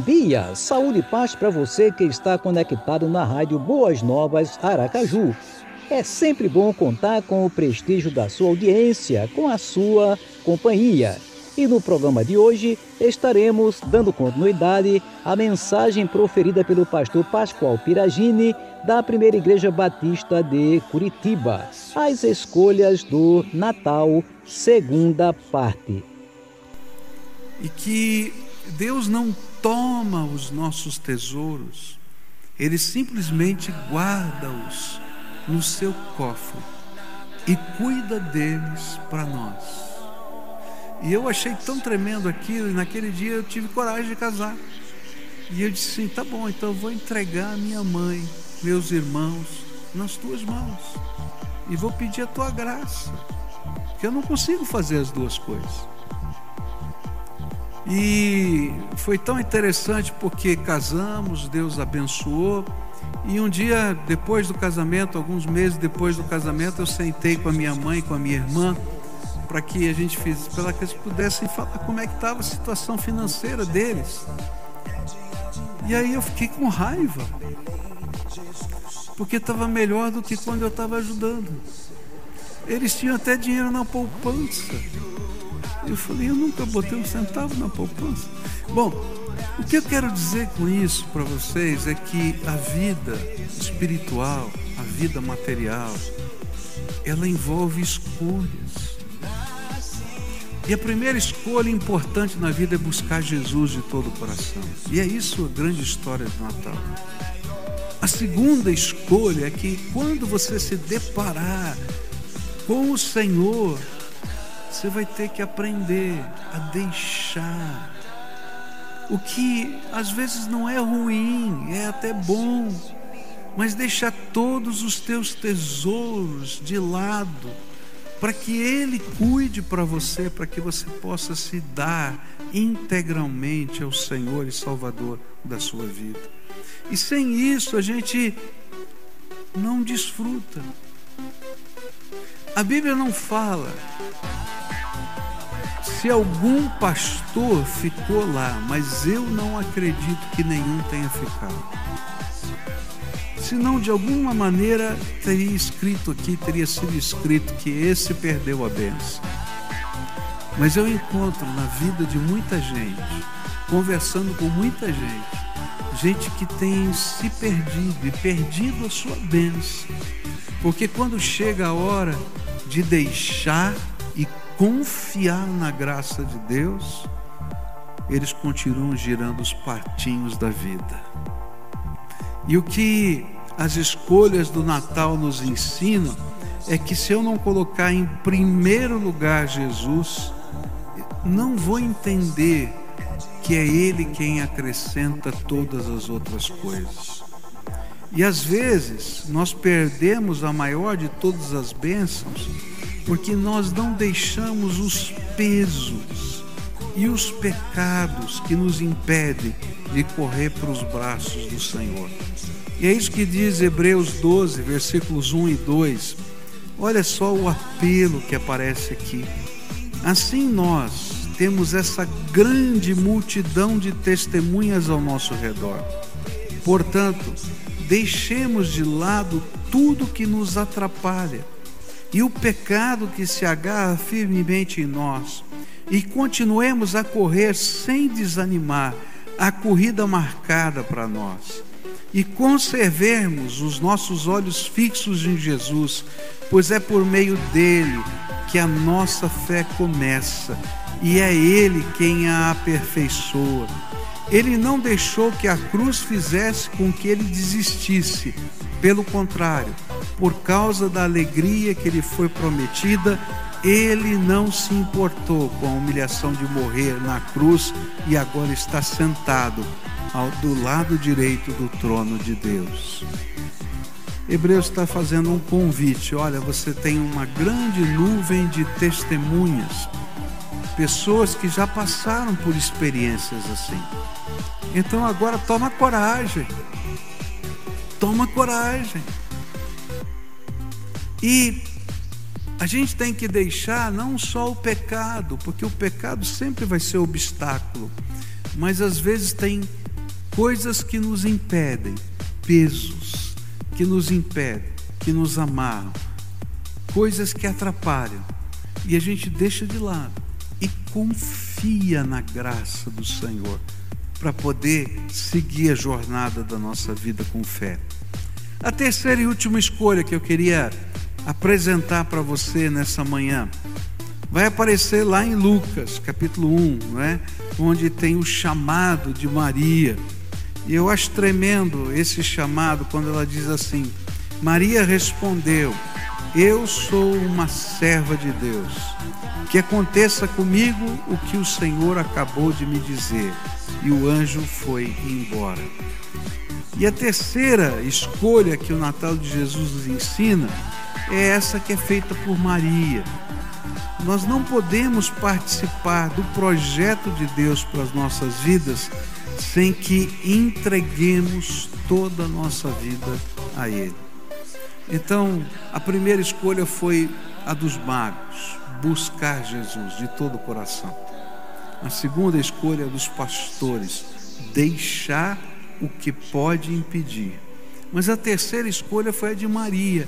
Dia, saúde e paz para você que está conectado na Rádio Boas Novas Aracaju. É sempre bom contar com o prestígio da sua audiência, com a sua companhia. E no programa de hoje estaremos dando continuidade à mensagem proferida pelo pastor Pascoal Piragini, da Primeira Igreja Batista de Curitiba, as escolhas do Natal, segunda parte. E que Deus não toma os nossos tesouros, Ele simplesmente guarda-os no seu cofre e cuida deles para nós. E eu achei tão tremendo aquilo, e naquele dia eu tive coragem de casar. E eu disse assim: tá bom, então eu vou entregar minha mãe, meus irmãos, nas tuas mãos. E vou pedir a tua graça. Que eu não consigo fazer as duas coisas. E foi tão interessante porque casamos, Deus abençoou. E um dia depois do casamento, alguns meses depois do casamento, eu sentei com a minha mãe, com a minha irmã, para que a gente fizesse, para que eles pudessem falar como é que estava a situação financeira deles. E aí eu fiquei com raiva, porque estava melhor do que quando eu estava ajudando. Eles tinham até dinheiro na poupança. Eu falei, eu nunca botei um centavo na poupança. Bom, o que eu quero dizer com isso para vocês é que a vida espiritual, a vida material, ela envolve escolhas. E a primeira escolha importante na vida é buscar Jesus de todo o coração. E é isso a grande história do Natal. A segunda escolha é que quando você se deparar com o Senhor, você vai ter que aprender a deixar. O que às vezes não é ruim, é até bom, mas deixar todos os teus tesouros de lado, para que Ele cuide para você, para que você possa se dar integralmente ao Senhor e Salvador da sua vida. E sem isso a gente não desfruta. A Bíblia não fala se algum pastor ficou lá, mas eu não acredito que nenhum tenha ficado. Senão, de alguma maneira, teria escrito aqui, teria sido escrito que esse perdeu a benção. Mas eu encontro na vida de muita gente, conversando com muita gente, gente que tem se perdido e perdido a sua bênção. Porque quando chega a hora de deixar confiar na graça de Deus, eles continuam girando os patinhos da vida. E o que as escolhas do Natal nos ensinam é que se eu não colocar em primeiro lugar Jesus, não vou entender que é Ele quem acrescenta todas as outras coisas. E às vezes nós perdemos a maior de todas as bênçãos porque nós não deixamos os pesos e os pecados que nos impedem de correr para os braços do Senhor. E é isso que diz Hebreus 12, versículos 1 e 2. Olha só o apelo que aparece aqui. Assim nós temos essa grande multidão de testemunhas ao nosso redor. Portanto, deixemos de lado tudo que nos atrapalha e o pecado que se agarra firmemente em nós. E continuemos a correr sem desanimar a corrida marcada para nós. E conservemos os nossos olhos fixos em Jesus, pois é por meio dele que a nossa fé começa e é ele quem a aperfeiçoa. Ele não deixou que a cruz fizesse com que ele desistisse, pelo contrário, por causa da alegria que lhe foi prometida, ele não se importou com a humilhação de morrer na cruz e agora está sentado ao, do lado direito do trono de Deus. Hebreus está fazendo um convite. Olha, você tem uma grande nuvem de testemunhas, pessoas que já passaram por experiências assim. Então agora toma coragem. Toma coragem. E a gente tem que deixar não só o pecado, porque o pecado sempre vai ser obstáculo, mas às vezes tem coisas que nos impedem, pesos que nos impedem, que nos amarram, coisas que atrapalham, e a gente deixa de lado e confia na graça do Senhor para poder seguir a jornada da nossa vida com fé. A terceira e última escolha que eu queria apresentar para você nessa manhã vai aparecer lá em Lucas, capítulo 1, não é? onde tem o chamado de Maria. E eu acho tremendo esse chamado quando ela diz assim: Maria respondeu: Eu sou uma serva de Deus. Que aconteça comigo o que o Senhor acabou de me dizer. E o anjo foi embora. E a terceira escolha que o Natal de Jesus nos ensina é essa que é feita por Maria. Nós não podemos participar do projeto de Deus para as nossas vidas sem que entreguemos toda a nossa vida a Ele. Então, a primeira escolha foi a dos magos, buscar Jesus de todo o coração. A segunda escolha é dos pastores, deixar o que pode impedir. Mas a terceira escolha foi a de Maria,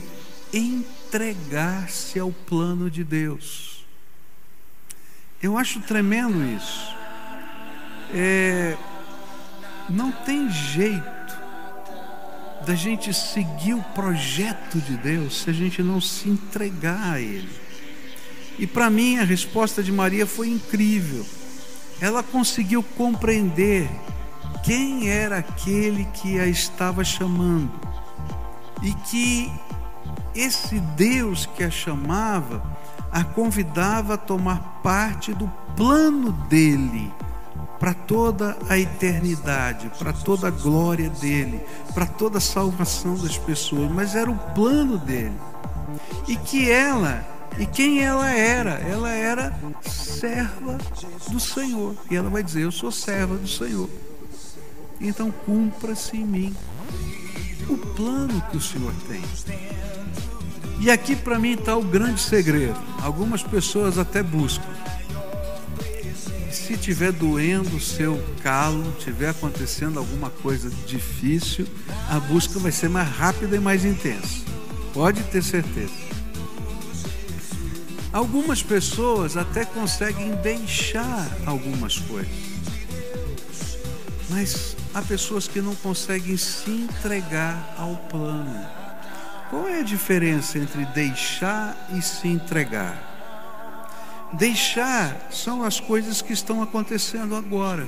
entregar-se ao plano de Deus. Eu acho tremendo isso. É, não tem jeito da gente seguir o projeto de Deus se a gente não se entregar a Ele. E para mim a resposta de Maria foi incrível. Ela conseguiu compreender quem era aquele que a estava chamando e que esse Deus que a chamava a convidava a tomar parte do plano dele para toda a eternidade, para toda a glória dele, para toda a salvação das pessoas, mas era o plano dele. E que ela, e quem ela era? Ela era serva do Senhor. E ela vai dizer: Eu sou serva do Senhor. Então cumpra-se em mim o plano que o Senhor tem. E aqui para mim está o grande segredo. Algumas pessoas até buscam. Se tiver doendo o seu calo, tiver acontecendo alguma coisa difícil, a busca vai ser mais rápida e mais intensa. Pode ter certeza. Algumas pessoas até conseguem deixar algumas coisas. Mas há pessoas que não conseguem se entregar ao plano. Qual é a diferença entre deixar e se entregar? Deixar são as coisas que estão acontecendo agora.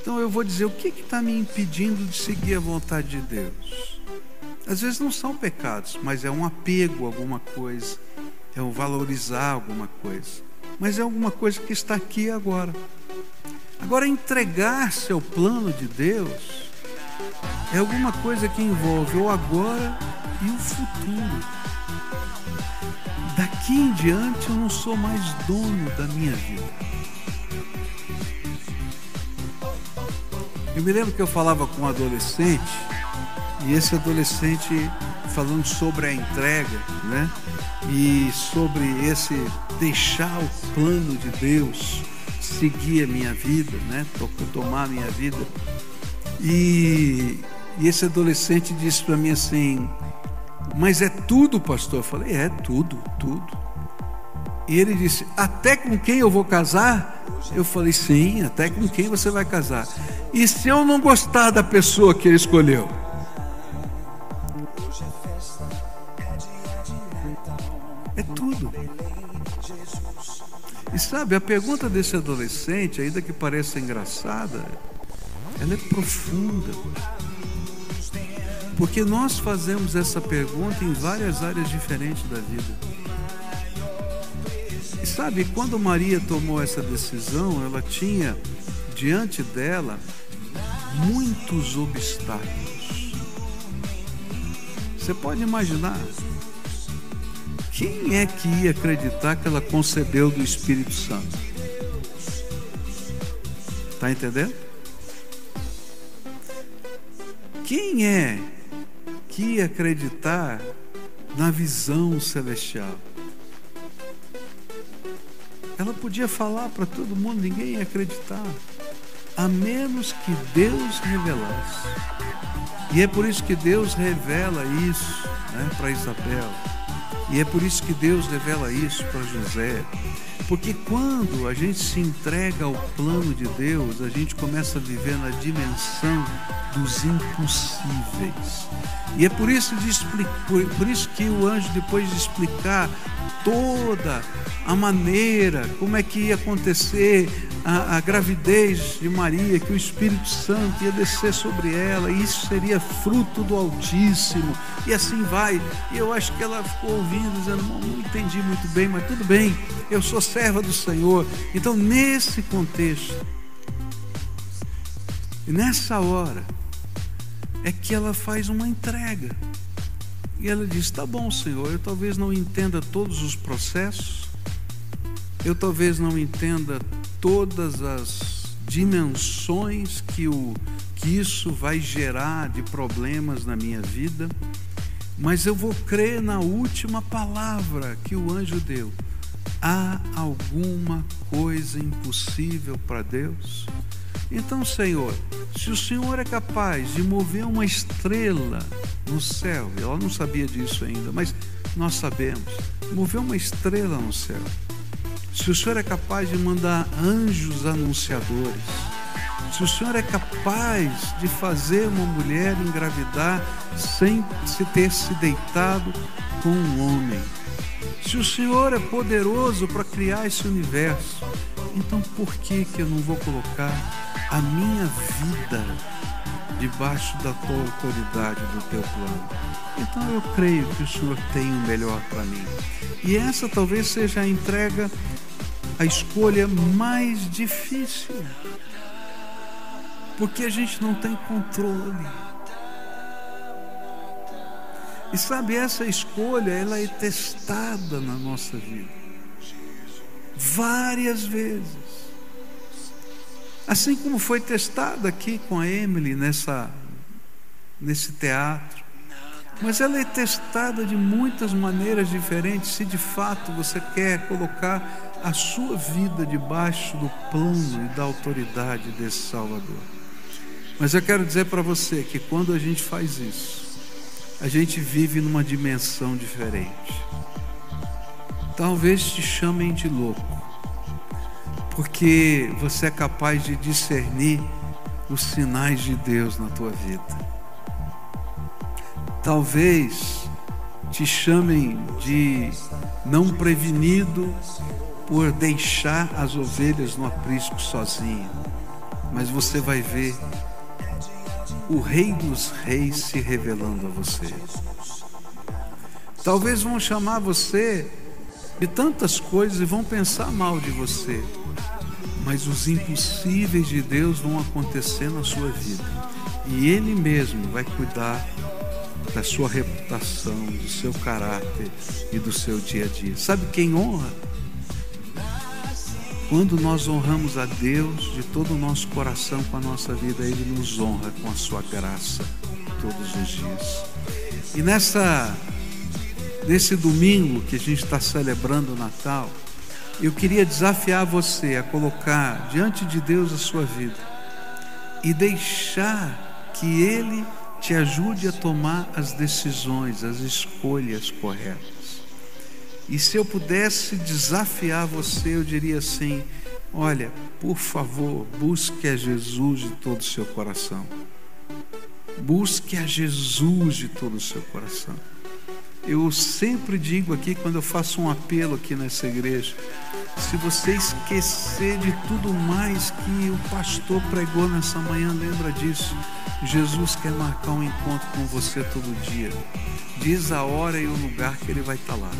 Então eu vou dizer o que está me impedindo de seguir a vontade de Deus. Às vezes não são pecados, mas é um apego a alguma coisa, é um valorizar alguma coisa, mas é alguma coisa que está aqui agora. Agora, entregar-se ao plano de Deus é alguma coisa que envolve o agora e o futuro. Daqui em diante eu não sou mais dono da minha vida. Eu me lembro que eu falava com um adolescente e esse adolescente falando sobre a entrega, né? E sobre esse deixar o plano de Deus seguir a minha vida, né? Tomar a minha vida. E E esse adolescente disse para mim assim: Mas é tudo, pastor? Eu falei: É tudo, tudo. E ele disse: Até com quem eu vou casar? Eu falei: Sim, até com quem você vai casar. E se eu não gostar da pessoa que ele escolheu? É tudo. E sabe, a pergunta desse adolescente, ainda que pareça engraçada, ela é profunda. Porque nós fazemos essa pergunta em várias áreas diferentes da vida. E sabe, quando Maria tomou essa decisão, ela tinha diante dela muitos obstáculos. Você pode imaginar quem é que ia acreditar que ela concebeu do Espírito Santo? Está entendendo? Quem é que acreditar na visão celestial? Ela podia falar para todo mundo, ninguém ia acreditar, a menos que Deus revelasse. E é por isso que Deus revela isso né, para Isabel. E é por isso que Deus revela isso para José. Porque quando a gente se entrega ao plano de Deus, a gente começa a viver na dimensão dos impossíveis. E é por isso, de, por, por isso que o anjo, depois de explicar toda a maneira, como é que ia acontecer a, a, gravidez de Maria, que o Espírito Santo ia descer sobre ela, e isso seria fruto do Altíssimo, e assim vai. E eu acho que ela ficou ouvindo, dizendo: não, não entendi muito bem, mas tudo bem, eu sou serva do Senhor. Então, nesse contexto, nessa hora, é que ela faz uma entrega. E ela diz: Tá bom, Senhor, eu talvez não entenda todos os processos, eu talvez não entenda todas as dimensões que, o, que isso vai gerar de problemas na minha vida, mas eu vou crer na última palavra que o anjo deu. Há alguma coisa impossível para Deus? Então, Senhor, se o Senhor é capaz de mover uma estrela no céu, ela não sabia disso ainda, mas nós sabemos, mover uma estrela no céu. Se o Senhor é capaz de mandar anjos anunciadores, se o Senhor é capaz de fazer uma mulher engravidar sem se ter se deitado com um homem, se o Senhor é poderoso para criar esse universo, então por que que eu não vou colocar a minha vida debaixo da tua autoridade, do teu plano. Então eu creio que o Senhor tem o melhor para mim. E essa talvez seja a entrega, a escolha mais difícil. Porque a gente não tem controle. E sabe, essa escolha, ela é testada na nossa vida. Várias vezes. Assim como foi testado aqui com a Emily nessa, nesse teatro. Mas ela é testada de muitas maneiras diferentes, se de fato você quer colocar a sua vida debaixo do plano e da autoridade desse Salvador. Mas eu quero dizer para você que quando a gente faz isso, a gente vive numa dimensão diferente. Talvez te chamem de louco porque você é capaz de discernir os sinais de Deus na tua vida. Talvez te chamem de não prevenido por deixar as ovelhas no aprisco sozinho, mas você vai ver o Rei dos Reis se revelando a você. Talvez vão chamar você de tantas coisas e vão pensar mal de você mas os impossíveis de Deus vão acontecer na sua vida. E Ele mesmo vai cuidar da sua reputação, do seu caráter e do seu dia a dia. Sabe quem honra? Quando nós honramos a Deus de todo o nosso coração com a nossa vida, Ele nos honra com a sua graça todos os dias. E nessa, nesse domingo que a gente está celebrando o Natal, eu queria desafiar você a colocar diante de Deus a sua vida e deixar que Ele te ajude a tomar as decisões, as escolhas corretas. E se eu pudesse desafiar você, eu diria assim: olha, por favor, busque a Jesus de todo o seu coração. Busque a Jesus de todo o seu coração. Eu sempre digo aqui, quando eu faço um apelo aqui nessa igreja, se você esquecer de tudo mais que o pastor pregou nessa manhã, lembra disso. Jesus quer marcar um encontro com você todo dia. Diz a hora e o lugar que ele vai estar lá.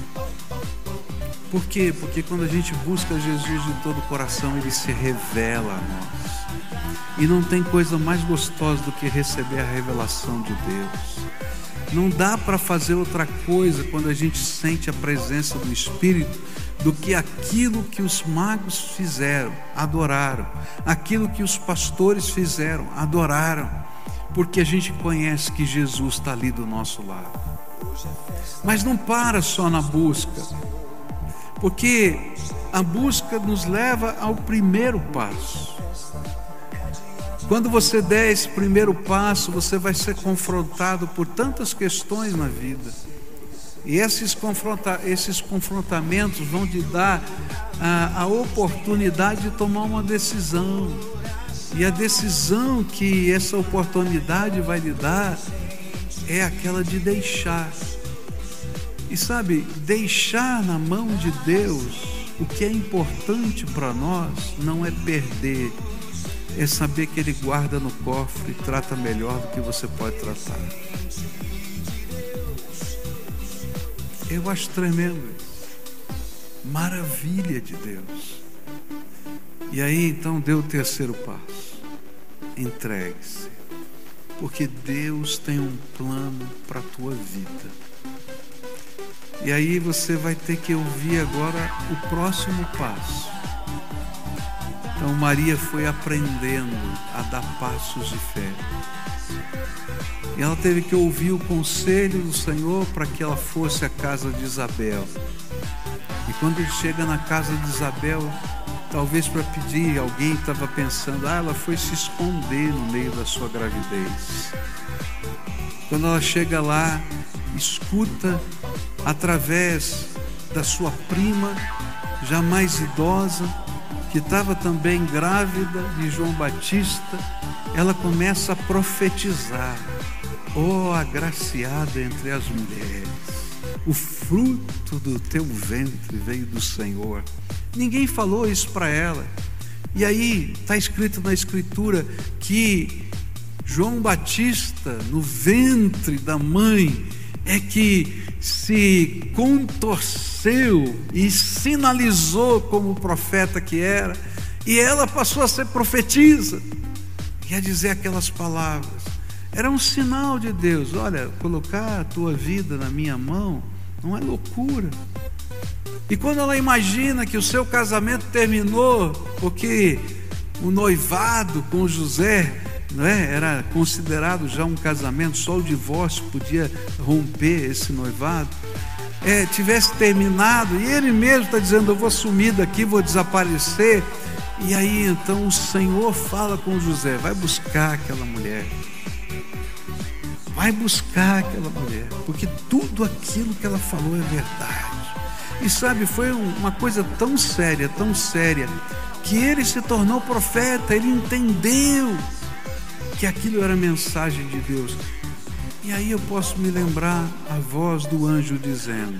Por quê? Porque quando a gente busca Jesus de todo o coração, ele se revela a nós. E não tem coisa mais gostosa do que receber a revelação de Deus. Não dá para fazer outra coisa quando a gente sente a presença do Espírito do que aquilo que os magos fizeram, adoraram, aquilo que os pastores fizeram, adoraram, porque a gente conhece que Jesus está ali do nosso lado. Mas não para só na busca, porque a busca nos leva ao primeiro passo. Quando você der esse primeiro passo, você vai ser confrontado por tantas questões na vida. E esses, confronta esses confrontamentos vão te dar a, a oportunidade de tomar uma decisão. E a decisão que essa oportunidade vai lhe dar é aquela de deixar. E sabe, deixar na mão de Deus o que é importante para nós não é perder, é saber que Ele guarda no cofre e trata melhor do que você pode tratar. Eu acho tremendo isso. Maravilha de Deus. E aí então deu o terceiro passo. Entregue-se. Porque Deus tem um plano para a tua vida. E aí você vai ter que ouvir agora o próximo passo. Então Maria foi aprendendo a dar passos de fé. E ela teve que ouvir o conselho do Senhor para que ela fosse à casa de Isabel. E quando ele chega na casa de Isabel, talvez para pedir, alguém estava pensando, ah, ela foi se esconder no meio da sua gravidez. Quando ela chega lá, escuta através da sua prima, já mais idosa, que estava também grávida de João Batista, ela começa a profetizar ó oh, agraciada entre as mulheres, o fruto do teu ventre veio do Senhor. Ninguém falou isso para ela. E aí está escrito na Escritura que João Batista, no ventre da mãe, é que se contorceu e sinalizou como profeta que era, e ela passou a ser profetisa, e a dizer aquelas palavras. Era um sinal de Deus. Olha, colocar a tua vida na minha mão não é loucura. E quando ela imagina que o seu casamento terminou porque o noivado com José não é? era considerado já um casamento, só o divórcio podia romper esse noivado, é, tivesse terminado, e ele mesmo está dizendo: Eu vou sumir daqui, vou desaparecer. E aí então o Senhor fala com José: Vai buscar aquela mulher. Vai buscar aquela mulher, porque tudo aquilo que ela falou é verdade. E sabe, foi uma coisa tão séria, tão séria, que ele se tornou profeta, ele entendeu que aquilo era mensagem de Deus. E aí eu posso me lembrar a voz do anjo dizendo: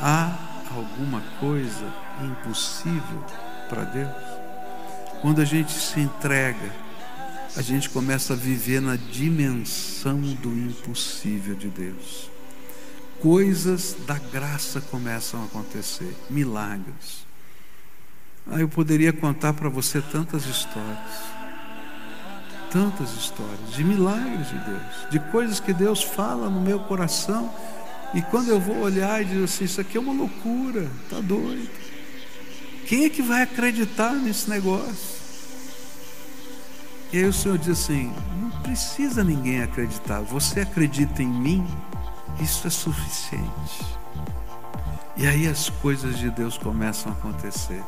há alguma coisa impossível para Deus? Quando a gente se entrega, a gente começa a viver na dimensão do impossível de Deus. Coisas da graça começam a acontecer, milagres. Ah, eu poderia contar para você tantas histórias, tantas histórias de milagres de Deus, de coisas que Deus fala no meu coração, e quando eu vou olhar e dizer assim: Isso aqui é uma loucura, está doido. Quem é que vai acreditar nesse negócio? E aí o Senhor diz assim: não precisa ninguém acreditar, você acredita em mim, isso é suficiente. E aí as coisas de Deus começam a acontecer.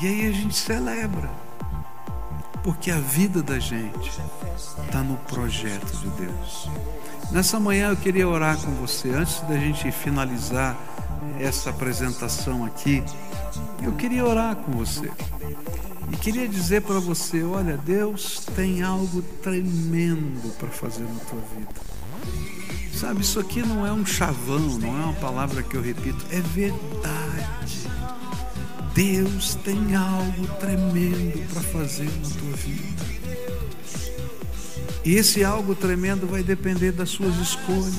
E aí a gente celebra. Porque a vida da gente está no projeto de Deus. Nessa manhã eu queria orar com você, antes da gente finalizar essa apresentação aqui, eu queria orar com você. E queria dizer para você: olha, Deus tem algo tremendo para fazer na tua vida. Sabe, isso aqui não é um chavão, não é uma palavra que eu repito, é verdade. Deus tem algo tremendo para fazer na tua vida. E esse algo tremendo vai depender das suas escolhas.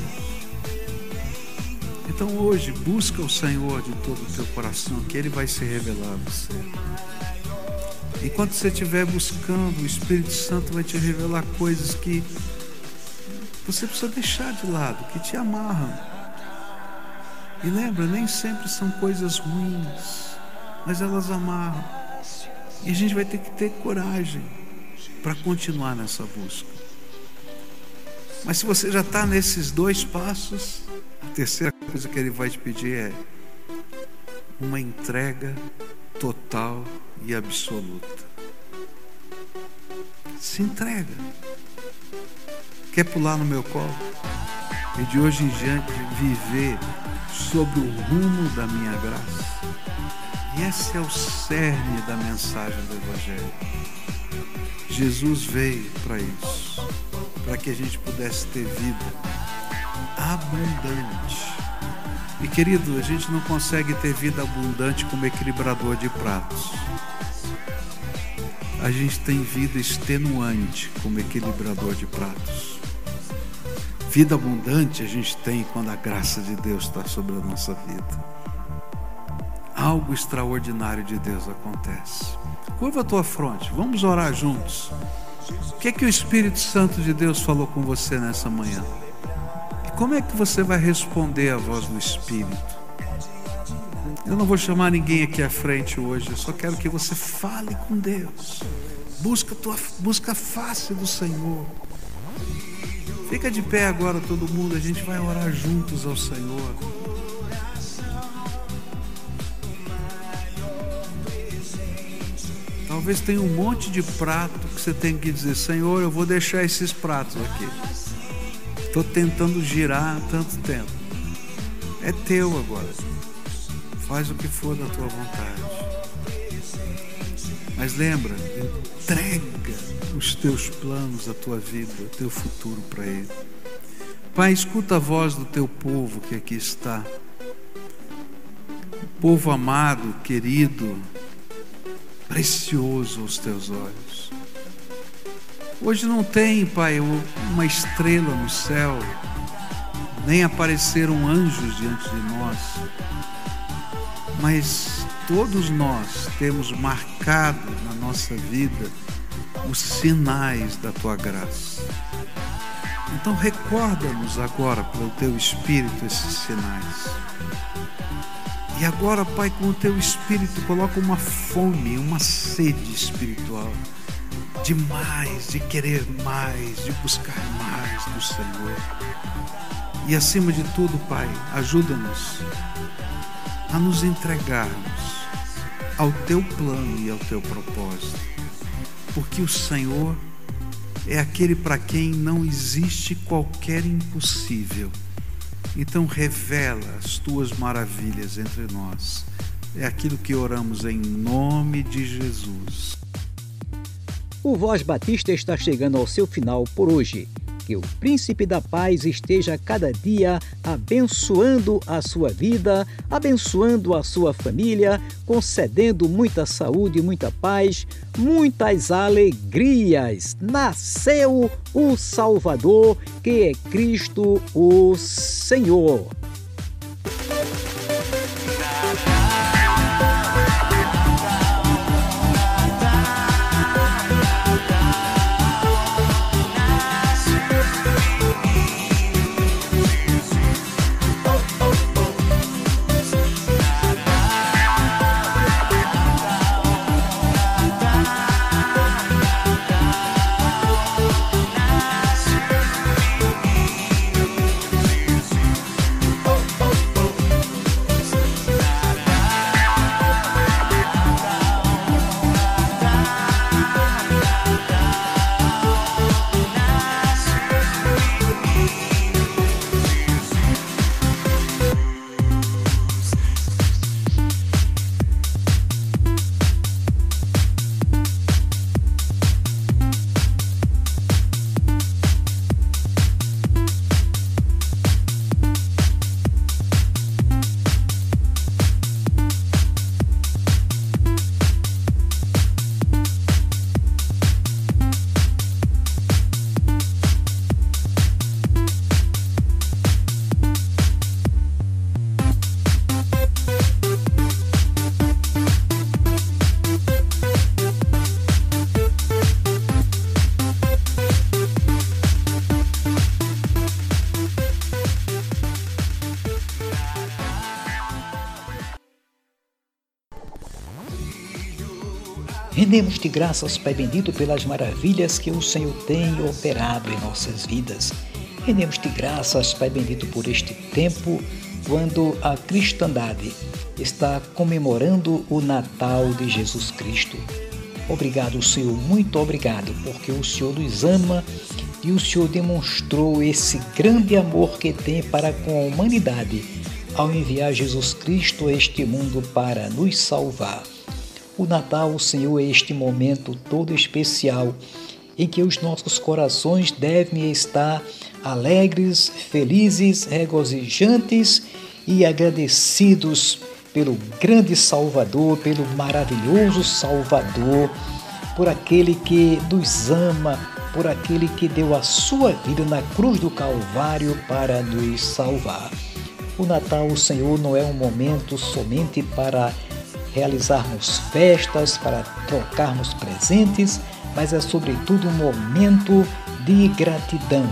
Então hoje, busca o Senhor de todo o teu coração, que Ele vai se revelar a você. Enquanto você estiver buscando, o Espírito Santo vai te revelar coisas que você precisa deixar de lado, que te amarram. E lembra, nem sempre são coisas ruins, mas elas amarram. E a gente vai ter que ter coragem para continuar nessa busca. Mas se você já está nesses dois passos, a terceira coisa que ele vai te pedir é uma entrega total e absoluta. Se entrega. Quer pular no meu colo? E de hoje em diante viver sobre o rumo da minha graça. Esse é o cerne da mensagem do Evangelho. Jesus veio para isso, para que a gente pudesse ter vida abundante e querido, a gente não consegue ter vida abundante como equilibrador de pratos. A gente tem vida extenuante como equilibrador de pratos. Vida abundante a gente tem quando a graça de Deus está sobre a nossa vida. Algo extraordinário de Deus acontece. Curva a tua fronte, vamos orar juntos. O que é que o Espírito Santo de Deus falou com você nessa manhã? Como é que você vai responder à voz do Espírito? Eu não vou chamar ninguém aqui à frente hoje, eu só quero que você fale com Deus. Busca, tua, busca a face do Senhor. Fica de pé agora todo mundo, a gente vai orar juntos ao Senhor. Talvez tenha um monte de prato que você tem que dizer, Senhor, eu vou deixar esses pratos aqui. Estou tentando girar há tanto tempo. É teu agora. Faz o que for da tua vontade. Mas lembra, entrega os teus planos, a tua vida, o teu futuro para Ele. Pai, escuta a voz do teu povo que aqui está. Povo amado, querido, precioso aos teus olhos. Hoje não tem, Pai, uma estrela no céu, nem apareceram anjos diante de nós, mas todos nós temos marcado na nossa vida os sinais da tua graça. Então recorda-nos agora pelo teu Espírito esses sinais. E agora, Pai, com o teu Espírito, coloca uma fome, uma sede espiritual de mais, de querer mais, de buscar mais do Senhor. E acima de tudo, Pai, ajuda-nos a nos entregarmos ao teu plano e ao teu propósito. Porque o Senhor é aquele para quem não existe qualquer impossível. Então revela as tuas maravilhas entre nós. É aquilo que oramos em nome de Jesus. O Voz Batista está chegando ao seu final por hoje. Que o Príncipe da Paz esteja cada dia abençoando a sua vida, abençoando a sua família, concedendo muita saúde, muita paz, muitas alegrias. Nasceu o Salvador, que é Cristo o Senhor. Rendemos-te graças, Pai bendito, pelas maravilhas que o Senhor tem operado em nossas vidas. Rendemos-te graças, Pai bendito, por este tempo quando a cristandade está comemorando o Natal de Jesus Cristo. Obrigado, Senhor, muito obrigado, porque o Senhor nos ama e o Senhor demonstrou esse grande amor que tem para com a humanidade ao enviar Jesus Cristo a este mundo para nos salvar. O Natal, Senhor, é este momento todo especial em que os nossos corações devem estar alegres, felizes, regozijantes e agradecidos pelo grande Salvador, pelo maravilhoso Salvador, por aquele que nos ama, por aquele que deu a sua vida na cruz do Calvário para nos salvar. O Natal, o Senhor, não é um momento somente para realizarmos festas, para trocarmos presentes, mas é sobretudo um momento de gratidão,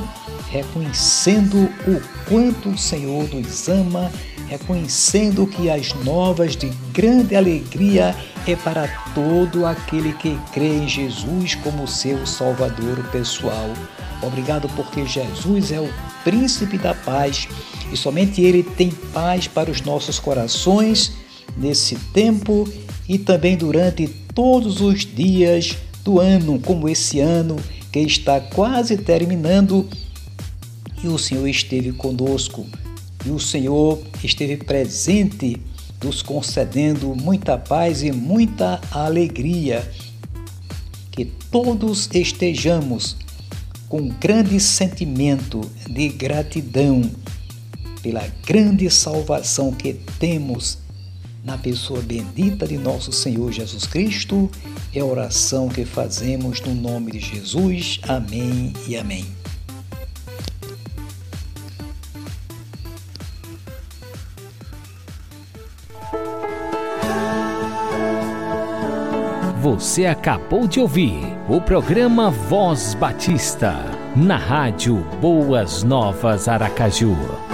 reconhecendo o quanto o Senhor nos ama reconhecendo que as novas de grande alegria é para todo aquele que crê em Jesus como seu Salvador pessoal. Obrigado porque Jesus é o príncipe da paz e somente ele tem paz para os nossos corações nesse tempo e também durante todos os dias do ano, como esse ano que está quase terminando e o Senhor esteve conosco e o Senhor esteve presente, nos concedendo muita paz e muita alegria. Que todos estejamos com grande sentimento de gratidão pela grande salvação que temos na pessoa bendita de nosso Senhor Jesus Cristo. É a oração que fazemos no nome de Jesus. Amém e amém. Você acabou de ouvir o programa Voz Batista, na rádio Boas Novas Aracaju